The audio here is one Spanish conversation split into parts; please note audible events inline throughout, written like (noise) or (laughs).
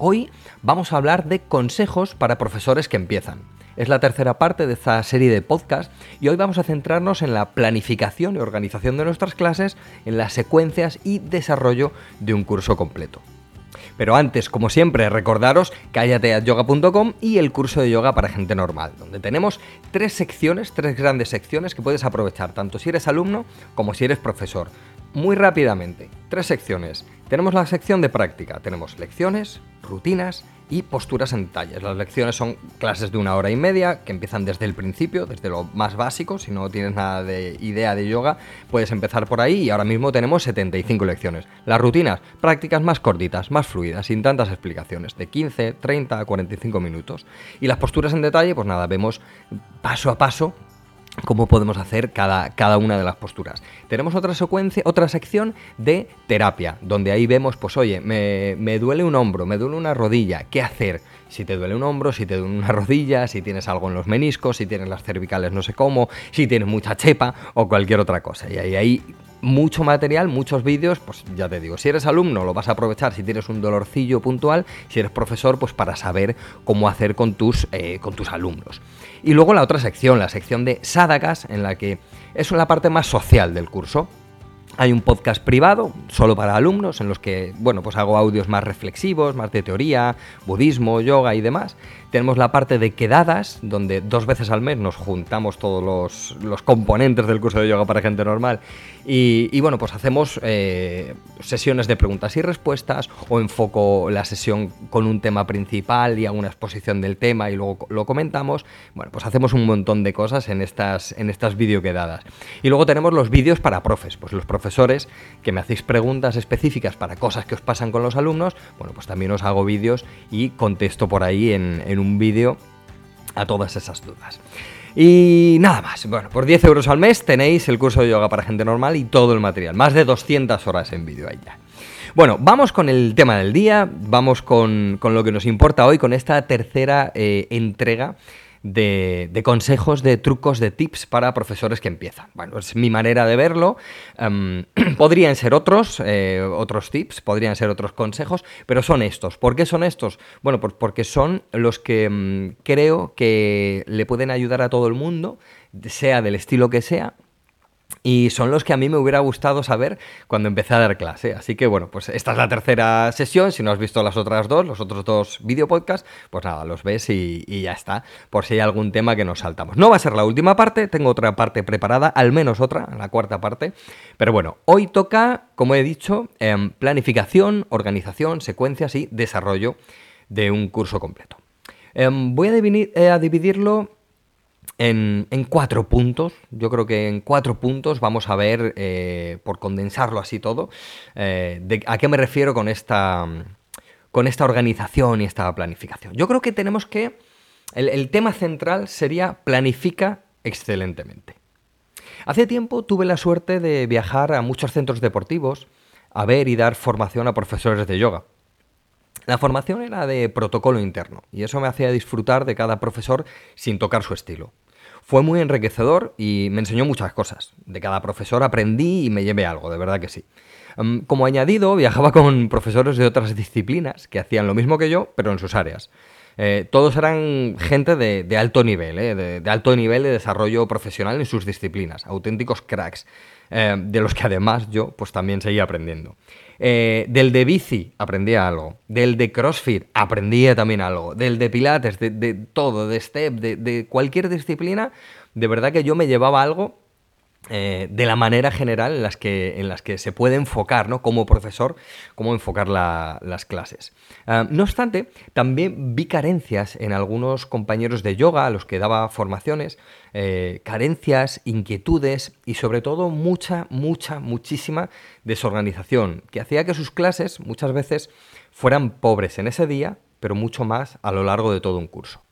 Hoy vamos a hablar de consejos para profesores que empiezan. Es la tercera parte de esta serie de podcast y hoy vamos a centrarnos en la planificación y organización de nuestras clases, en las secuencias y desarrollo de un curso completo. Pero antes, como siempre, recordaros cállateayoga.com y el curso de yoga para gente normal, donde tenemos tres secciones, tres grandes secciones que puedes aprovechar, tanto si eres alumno como si eres profesor. Muy rápidamente, tres secciones. Tenemos la sección de práctica, tenemos lecciones, rutinas y posturas en detalles. Las lecciones son clases de una hora y media que empiezan desde el principio, desde lo más básico. Si no tienes nada de idea de yoga, puedes empezar por ahí y ahora mismo tenemos 75 lecciones. Las rutinas, prácticas más cortitas, más fluidas, sin tantas explicaciones, de 15, 30 a 45 minutos. Y las posturas en detalle, pues nada, vemos paso a paso cómo podemos hacer cada, cada, una de las posturas. Tenemos otra secuencia, otra sección de terapia, donde ahí vemos, pues oye, me, me, duele un hombro, me duele una rodilla, ¿qué hacer? Si te duele un hombro, si te duele una rodilla, si tienes algo en los meniscos, si tienes las cervicales no sé cómo, si tienes mucha chepa o cualquier otra cosa. Y ahí, ahí mucho material, muchos vídeos, pues ya te digo, si eres alumno lo vas a aprovechar si tienes un dolorcillo puntual, si eres profesor, pues para saber cómo hacer con tus, eh, con tus alumnos. Y luego la otra sección, la sección de sádagas, en la que es la parte más social del curso. Hay un podcast privado, solo para alumnos, en los que, bueno, pues hago audios más reflexivos, más de teoría, budismo, yoga y demás. Tenemos la parte de quedadas, donde dos veces al mes nos juntamos todos los, los componentes del curso de yoga para gente normal. Y, bueno, pues hacemos eh, sesiones de preguntas y respuestas, o enfoco la sesión con un tema principal y hago una exposición del tema y luego lo comentamos. Bueno, pues hacemos un montón de cosas en estas, en estas videoquedadas. Y luego tenemos los vídeos para profes, pues los profesores que me hacéis preguntas específicas para cosas que os pasan con los alumnos, bueno, pues también os hago vídeos y contesto por ahí en, en un vídeo a todas esas dudas. Y nada más. Bueno, por 10 euros al mes tenéis el curso de yoga para gente normal y todo el material. Más de 200 horas en vídeo ahí ya. Bueno, vamos con el tema del día, vamos con, con lo que nos importa hoy, con esta tercera eh, entrega de, consejos, de trucos, de tips para profesores que empiezan. Bueno, es mi manera de verlo. Um, (clears throat) podrían ser otros, eh, otros tips, podrían ser otros consejos, pero son estos. ¿Por qué son estos? Bueno, pues porque son los que um, creo que le pueden ayudar a todo el mundo, sea del estilo que sea, y son los que a mí me hubiera gustado saber cuando empecé a dar clase. Así que bueno, pues esta es la tercera sesión. Si no has visto las otras dos, los otros dos video podcasts, pues nada, los ves y, ya está. Por si hay algún tema que nos saltamos. No va a ser la última parte, tengo otra parte preparada, al menos otra, la cuarta parte. Pero bueno, hoy toca, como he dicho, eh, planificación, organización, secuencias y desarrollo de un curso completo. Eh, voy a, dividir, eh, a dividirlo en, cuatro puntos. Yo creo que en cuatro puntos vamos a ver, eh, por condensarlo así todo, eh, a qué me refiero con esta, con esta organización y esta planificación. Yo creo que tenemos que... El tema central sería planifica excelentemente. Hace tiempo tuve la suerte de viajar a muchos centros deportivos a ver y dar formación a profesores de yoga. La formación era de protocolo interno y eso me hacía disfrutar de cada profesor sin tocar su estilo. Fue muy enriquecedor y me enseñó muchas cosas. De cada profesor aprendí y me llevé algo, de verdad que sí. Um, como añadido, viajaba con (laughs) profesores de otras disciplinas que hacían lo mismo que yo, pero en sus áreas. Eh, todos eran gente de, alto nivel, eh, de, de, alto nivel de desarrollo profesional en sus disciplinas, auténticos cracks, eh, de los que además yo pues también seguía aprendiendo. Eh, del de bici aprendía algo, del de CrossFit aprendía también algo, del de Pilates, de, de todo, de Step, de, de cualquier disciplina, de verdad que yo me llevaba algo eh, de la manera general en las que, en las que se puede enfocar, ¿no? Como profesor, cómo enfocar la, las clases. Uh, no obstante, también vi carencias en algunos compañeros de yoga a los que daba formaciones, eh, carencias, inquietudes y sobre todo mucha, mucha, muchísima desorganización, que hacía que sus clases muchas veces fueran pobres en ese día pero mucho más a lo largo de todo un curso.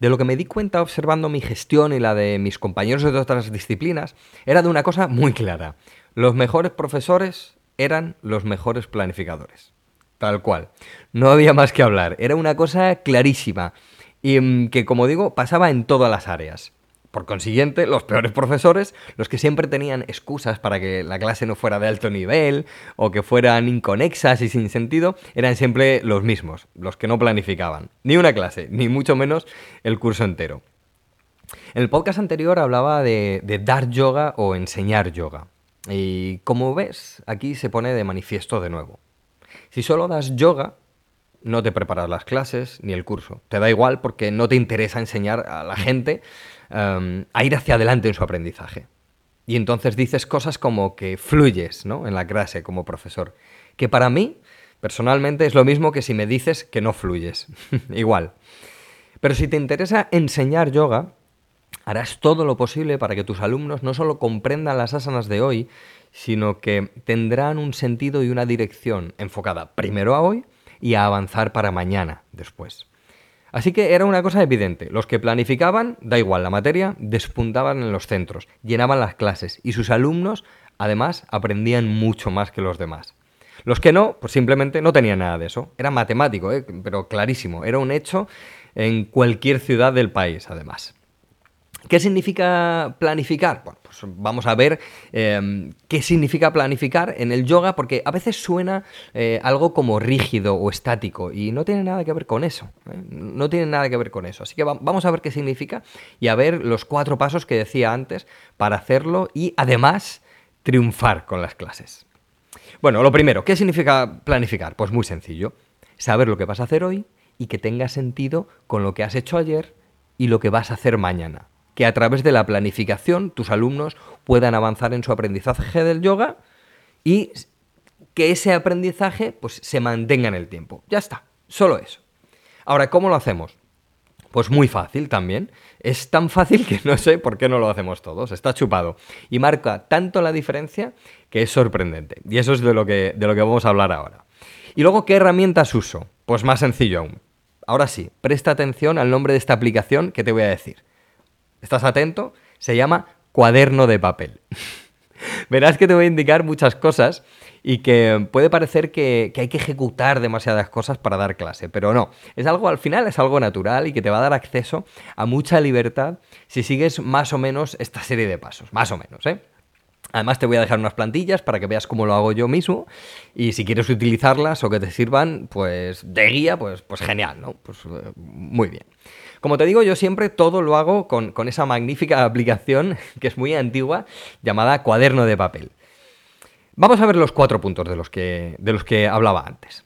De lo que me di cuenta observando mi gestión y la de mis compañeros de otras disciplinas, era de una cosa muy clara. Los mejores profesores eran los mejores planificadores. Tal cual. No había más que hablar. Era una cosa clarísima. Y mm, que, como digo, pasaba en todas las áreas. Por consiguiente, los peores profesores, los que siempre tenían excusas para que la clase no fuera de alto nivel o que fueran inconexas y sin sentido, eran siempre los mismos, los que no planificaban. Ni una clase, ni mucho menos el curso entero. En el podcast anterior hablaba de, dar yoga o enseñar yoga. Y como ves, aquí se pone de manifiesto de nuevo. Si solo das yoga, no te preparas las clases ni el curso. Te da igual porque no te interesa enseñar a la gente em, a ir hacia adelante en su aprendizaje. Y entonces dices cosas como que fluyes ¿no? en la clase como profesor. Que para mí, personalmente, es lo mismo que si me dices que no fluyes. (laughs) igual. Pero si te interesa enseñar yoga, harás todo lo posible para que tus alumnos no solo comprendan las asanas de hoy, sino que tendrán un sentido y una dirección enfocada primero a hoy y a avanzar para mañana después. Así que era una cosa evidente. Los que planificaban, da igual la materia, despuntaban en los centros, llenaban las clases y sus alumnos, además, aprendían mucho más que los demás. Los que no, pues simplemente no tenían nada de eso. Era matemático, ¿eh? pero clarísimo. Era un hecho en cualquier ciudad del país, además. ¿Qué significa planificar? Bueno, pues vamos a ver em, qué significa planificar en el yoga, porque a veces suena eh, algo como rígido o estático y no tiene nada que ver con eso. ¿eh? No tiene nada que ver con eso. Así que vamos a ver qué significa y a ver los cuatro pasos que decía antes para hacerlo y además triunfar con las clases. Bueno, lo primero, ¿qué significa planificar? Pues muy sencillo. Saber lo que vas a hacer hoy y que tenga sentido con lo que has hecho ayer y lo que vas a hacer mañana que a través de la planificación tus alumnos puedan avanzar en su aprendizaje del yoga y que ese aprendizaje pues, se mantenga en el tiempo. Ya está, solo eso. Ahora, ¿cómo lo hacemos? Pues muy fácil también. Es tan fácil que no sé por qué no lo hacemos todos. Está chupado. Y marca tanto la diferencia que es sorprendente. Y eso es de lo que, de lo que vamos a hablar ahora. Y luego, ¿qué herramientas uso? Pues más sencillo aún. Ahora sí, presta atención al nombre de esta aplicación que te voy a decir. ¿Estás atento? Se llama cuaderno de papel. (laughs) Verás que te voy a indicar muchas cosas y que puede parecer que, hay que ejecutar demasiadas cosas para dar clase, pero no. Es algo, al final, es algo natural y que te va a dar acceso a mucha libertad si sigues más o menos esta serie de pasos. Más o menos, ¿eh? Además te voy a dejar unas plantillas para que veas cómo lo hago yo mismo y si quieres utilizarlas o que te sirvan pues de guía, pues, pues genial, ¿no? Pues eh, muy bien. Como te digo, yo siempre todo lo hago con, esa magnífica (laughs) aplicación que es muy antigua llamada cuaderno de papel. Vamos a ver los cuatro puntos de los que, de los que hablaba antes.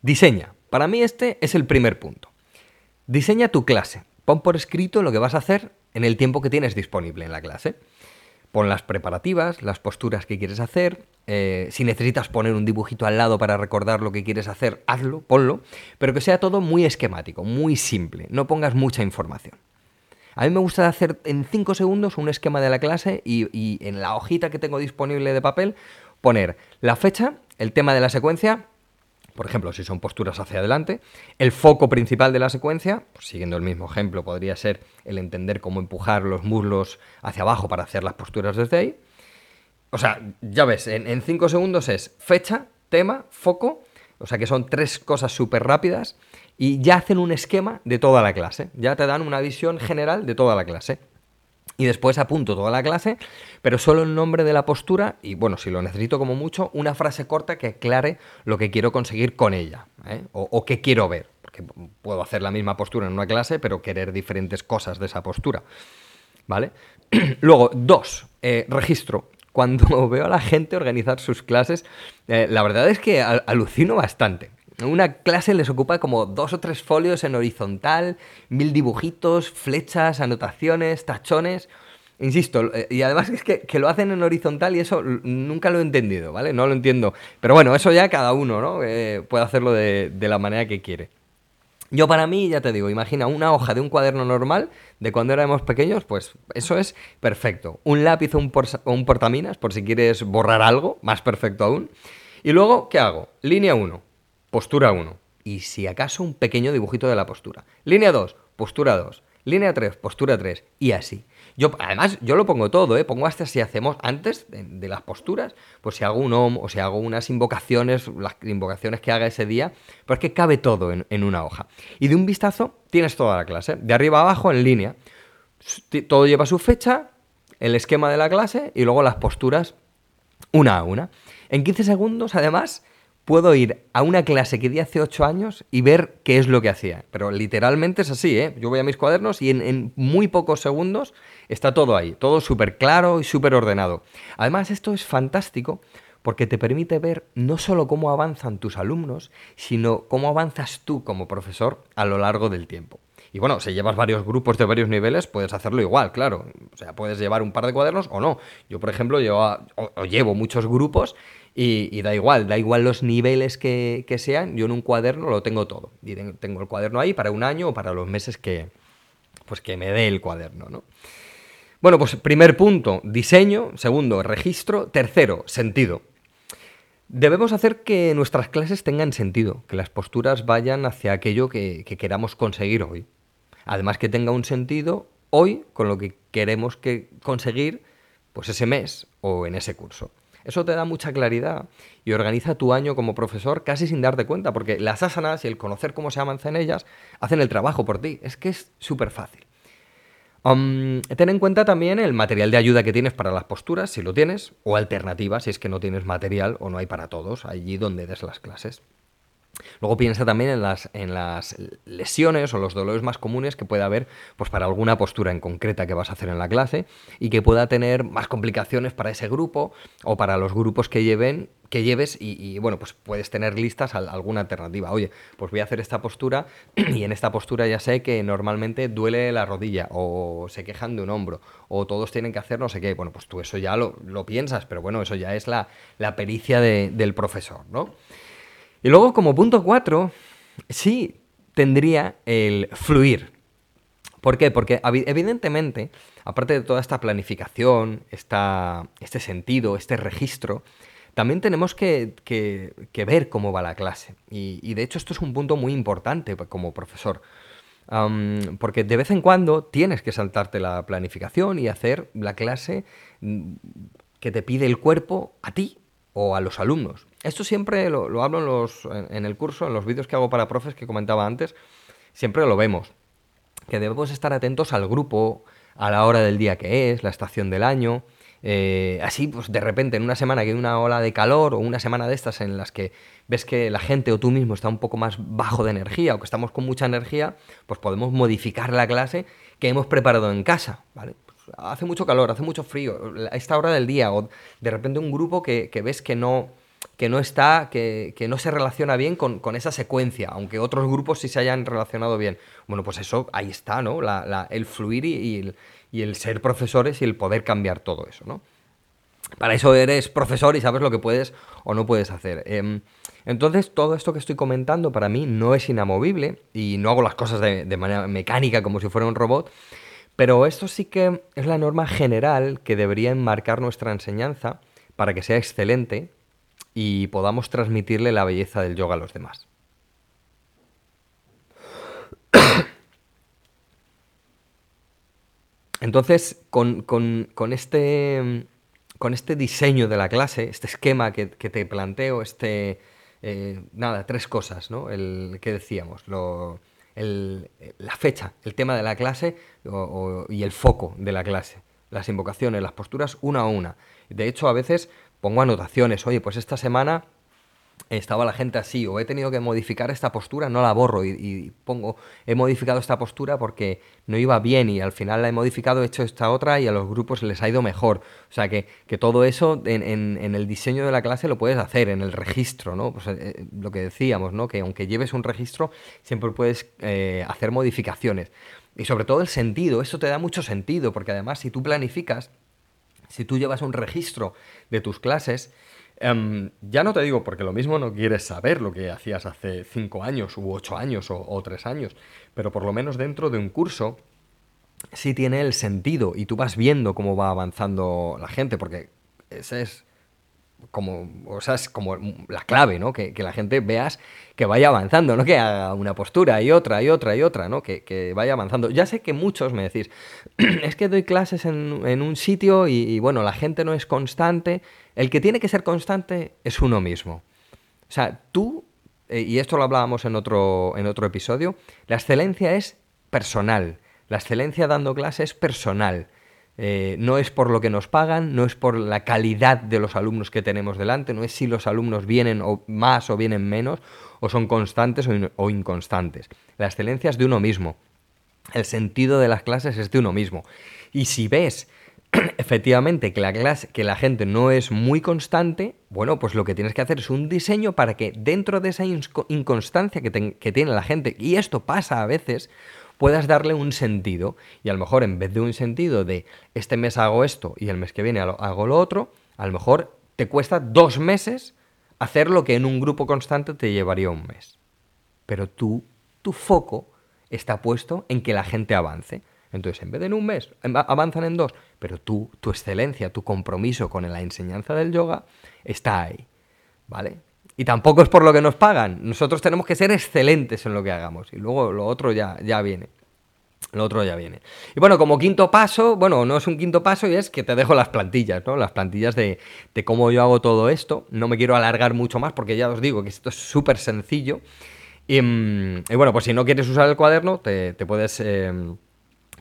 Diseña. Para mí este es el primer punto. Diseña tu clase. Pon por escrito lo que vas a hacer en el tiempo que tienes disponible en la clase. Pon las preparativas, las posturas que quieres hacer. Eh, si necesitas poner un dibujito al lado para recordar lo que quieres hacer, hazlo, ponlo. Pero que sea todo muy esquemático, muy simple. No pongas mucha información. A mí me gusta hacer en 5 segundos un esquema de la clase y, y en la hojita que tengo disponible de papel poner la fecha, el tema de la secuencia, por ejemplo, si son posturas hacia adelante, el foco principal de la secuencia, pues siguiendo el mismo ejemplo, podría ser el entender cómo empujar los muslos hacia abajo para hacer las posturas desde ahí. O sea, ya ves, en 5 segundos es fecha, tema, foco, o sea que son tres cosas súper rápidas y ya hacen un esquema de toda la clase, ya te dan una visión general de toda la clase y después apunto toda la clase, pero solo el nombre de la postura y, bueno, si lo necesito como mucho, una frase corta que aclare lo que quiero conseguir con ella ¿eh? o, o qué quiero ver. Porque puedo hacer la misma postura en una clase, pero querer diferentes cosas de esa postura. ¿Vale? (clears throat) Luego, dos, eh, registro. Cuando (laughs) veo a la gente organizar sus clases, eh, la verdad es que alucino bastante. Una clase les ocupa como dos o tres folios en horizontal, mil dibujitos, flechas, anotaciones, tachones. Insisto, eh, y además es que, lo hacen en horizontal y eso nunca lo he entendido, ¿vale? No lo entiendo. Pero bueno, eso ya cada uno, ¿no? Eh, puede hacerlo de, la manera que quiere. Yo para mí, ya te digo, imagina una hoja de un cuaderno normal de cuando éramos pequeños, pues eso es perfecto. Un lápiz o un, un portaminas, por si quieres borrar algo, más perfecto aún. Y luego, ¿qué hago? Línea 1 Postura 1. y si acaso un pequeño dibujito de la postura. Línea 2, postura 2. Línea 3, postura 3. Y así. Yo, además, yo lo pongo todo, ¿eh? Pongo hasta si hacemos antes de, las posturas, pues si hago un OM o si hago unas invocaciones, las invocaciones que haga ese día, pues que cabe todo en, en una hoja. Y de un vistazo tienes toda la clase, de arriba a abajo en línea. Todo lleva su fecha, el esquema de la clase y luego las posturas una a una. En 15 segundos, además, puedo ir a una clase que di hace 8 años y ver qué es lo que hacía. Pero literalmente es así, ¿eh? Yo voy a mis cuadernos y en, muy pocos segundos está todo ahí, todo súper claro y súper ordenado. Además, esto es fantástico porque te permite ver no solo cómo avanzan tus alumnos, sino cómo avanzas tú como profesor a lo largo del tiempo. Y bueno, si llevas varios grupos de varios niveles, puedes hacerlo igual, claro. O sea, puedes llevar un par de cuadernos o no. Yo, por ejemplo, llevo, o, llevo muchos grupos y, da igual, da igual los niveles que, sean, yo en un cuaderno lo tengo todo. Y tengo el cuaderno ahí para un año o para los meses que, pues que me dé el cuaderno, ¿no? Bueno, pues primer punto, diseño. Segundo, registro. Tercero, sentido. Debemos hacer que nuestras clases tengan sentido, que las posturas vayan hacia aquello que queramos conseguir hoy. Además que tenga un sentido hoy con lo que queremos que conseguir pues ese mes o en ese curso. Eso te da mucha claridad y organiza tu año como profesor casi sin darte cuenta, porque las asanas y el conocer cómo se avanza en ellas hacen el trabajo por ti. Es que es súper fácil. ten en cuenta también el material de ayuda que tienes para las posturas, si lo tienes, o alternativas si es que no tienes material o no hay para todos allí donde des las clases. Luego piensa también en las, en las lesiones o los dolores más comunes que pueda haber pues, para alguna postura en concreta que vas a hacer en la clase y que pueda tener más complicaciones para ese grupo o para los grupos que lleven que lleves y, bueno, pues puedes tener listas alguna alternativa. Oye, pues voy a hacer esta postura (clears throat) y en esta postura ya sé que normalmente duele la rodilla o se quejan de un hombro o todos tienen que hacer no sé qué. Bueno, pues tú eso ya lo, piensas, pero bueno, eso ya es la, pericia del profesor, ¿no? Y luego, como punto 4, sí tendría el fluir. ¿Por qué? Porque evidentemente, aparte de toda esta planificación, este sentido, este registro, también tenemos que, ver cómo va la clase. Y, de hecho esto es un punto muy importante como profesor. porque de vez en cuando tienes que saltarte la planificación y hacer la clase mm, que te pide el cuerpo a ti o a los alumnos. Esto siempre lo, hablo en, los, en, el curso, en los vídeos que hago para profes que comentaba antes, siempre lo vemos, que debemos estar atentos al grupo, a la hora del día que es, la estación del año. Eh, así, pues de repente, en una semana que hay una ola de calor o una semana de estas en las que ves que la gente o tú mismo está un poco más bajo de energía o que estamos con mucha energía, pues podemos modificar la clase que hemos preparado en casa, ¿vale? Hace mucho calor, hace mucho frío, a esta hora del día o de repente un grupo que ves que no que no está, que, no se relaciona bien con, esa secuencia, aunque otros grupos sí se hayan relacionado bien. Bueno, pues eso, ahí está, ¿no? el fluir y, el, ser profesores y el poder cambiar todo eso, ¿no? Para eso eres profesor y sabes lo que puedes o no puedes hacer. Em, entonces, todo esto que estoy comentando para mí no es inamovible y no hago las cosas de manera mecánica como si fuera un robot, pero esto sí que es la norma general que debería enmarcar nuestra enseñanza para que sea excelente y podamos transmitirle la belleza del yoga a los demás. (coughs) Entonces, con, este, con este diseño de la clase, este esquema que, te planteo, este, eh, nada, tres cosas, ¿no? El que decíamos, lo, la fecha, el tema de la clase y el foco de la clase, las invocaciones, las posturas, una a una. De hecho, a veces pongo anotaciones, oye, pues esta semana estaba la gente así, o he tenido que modificar esta postura, no la borro y, pongo, he modificado esta postura porque no iba bien y al final la he modificado, he hecho esta otra y a los grupos les ha ido mejor. O sea que, todo eso en, el diseño de la clase lo puedes hacer, en el registro, ¿no? Pues, eh, lo que decíamos, ¿no? Que aunque lleves un registro, siempre puedes eh, hacer modificaciones. Y sobre todo el sentido, eso te da mucho sentido, porque además si tú planificas, si tú llevas un registro de tus clases, em, ya no te digo porque lo mismo no quieres saber lo que hacías hace cinco años u ocho años o, tres años, pero por lo menos dentro de un curso sí tiene el sentido y tú vas viendo cómo va avanzando la gente, porque ese es como, o sea, es como la clave, ¿no? Que, la gente veas que vaya avanzando, no que haga una postura y otra y otra y otra, ¿no? Que, vaya avanzando. Ya sé que muchos me decís, (clears throat) es que doy clases en, un sitio y, bueno, la gente no es constante. El que tiene que ser constante es uno mismo. O sea, tú, eh, y esto lo hablábamos en otro, en otro episodio, la excelencia es personal. La excelencia dando clases es personal. Eh, no es por lo que nos pagan, no es por la calidad de los alumnos que tenemos delante, no es si los alumnos vienen más o vienen menos, o son constantes o, inconstantes. La excelencia es de uno mismo. El sentido de las clases es de uno mismo. Y si ves (clears throat) efectivamente que la, clase, que la gente no es muy constante, bueno, pues lo que tienes que hacer es un diseño para que dentro de esa inconstancia que, que tiene la gente, y esto pasa a veces, puedas darle un sentido. Y a lo mejor en vez de un sentido de este mes hago esto y el mes que viene hago lo otro, a lo mejor te cuesta dos meses hacer lo que en un grupo constante te llevaría un mes. Pero tú, tu foco está puesto en que la gente avance. Entonces, en vez de en un mes, avanzan en dos, pero tú, tu excelencia, tu compromiso con la enseñanza del yoga está ahí. ¿Vale? Y tampoco es por lo que nos pagan. Nosotros tenemos que ser excelentes en lo que hagamos. Y luego lo otro ya, ya viene. Lo otro ya viene. Y bueno, como quinto paso, bueno, no es un quinto paso y es que te dejo las plantillas, ¿no? Las plantillas de, cómo yo hago todo esto. No me quiero alargar mucho más porque ya os digo que esto es súper sencillo. Y, mm, bueno, pues si no quieres usar el cuaderno, te, puedes... Em,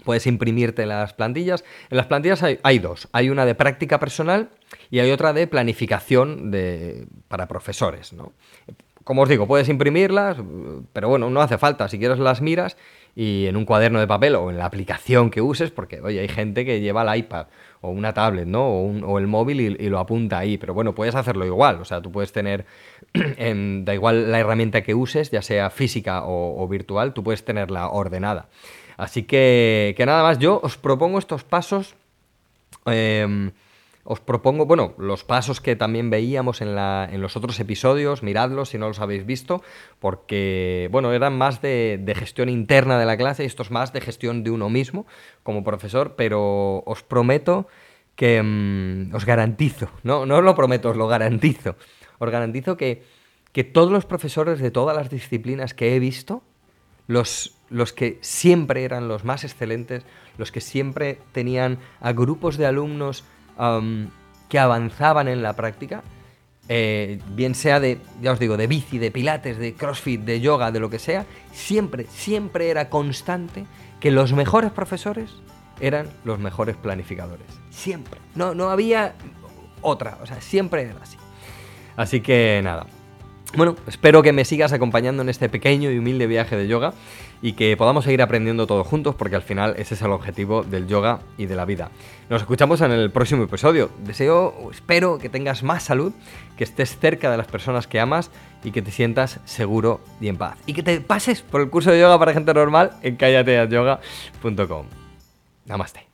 puedes imprimirte las plantillas. En las plantillas hay, dos. Hay una de práctica personal y hay otra de planificación para profesores. ¿no? Como os digo, puedes imprimirlas, pero bueno, no hace falta. Si quieres las miras y en un cuaderno de papel o en la aplicación que uses, porque oye, hay gente que lleva el iPad o una tablet, ¿no? O, el móvil y, lo apunta ahí, pero bueno, puedes hacerlo igual, o sea, tú puedes tener, (clears throat) da igual la herramienta que uses, ya sea física o virtual, tú puedes tenerla ordenada. Así que, que nada más, yo os propongo estos pasos. Em, os propongo, bueno, los pasos que también veíamos en, la, en, los otros episodios, miradlos si no los habéis visto, porque, bueno, eran más de, gestión interna de la clase y estos más de gestión de uno mismo como profesor, pero os prometo que em, os garantizo, no, no os lo prometo, os lo garantizo, os garantizo que, que todos los profesores de todas las disciplinas que he visto, los los que siempre eran los más excelentes, los que siempre tenían a grupos de alumnos que avanzaban en la práctica, eh, bien sea de, ya os digo, de bici, de pilates, de crossfit, de yoga, de lo que sea, siempre, siempre era constante que los mejores profesores eran los mejores planificadores. Siempre. No, no había otra, o sea, siempre era así. Así que nada. Bueno, espero que me sigas acompañando en este pequeño y humilde viaje de yoga y que podamos seguir aprendiendo todos juntos porque al final ese es el objetivo del yoga y de la vida. Nos escuchamos en el próximo episodio. Deseo, espero que tengas más salud, que estés cerca de las personas que amas y que te sientas seguro y en paz. Y que te pases por el curso de yoga para gente normal en callateatyoga.com. Namaste.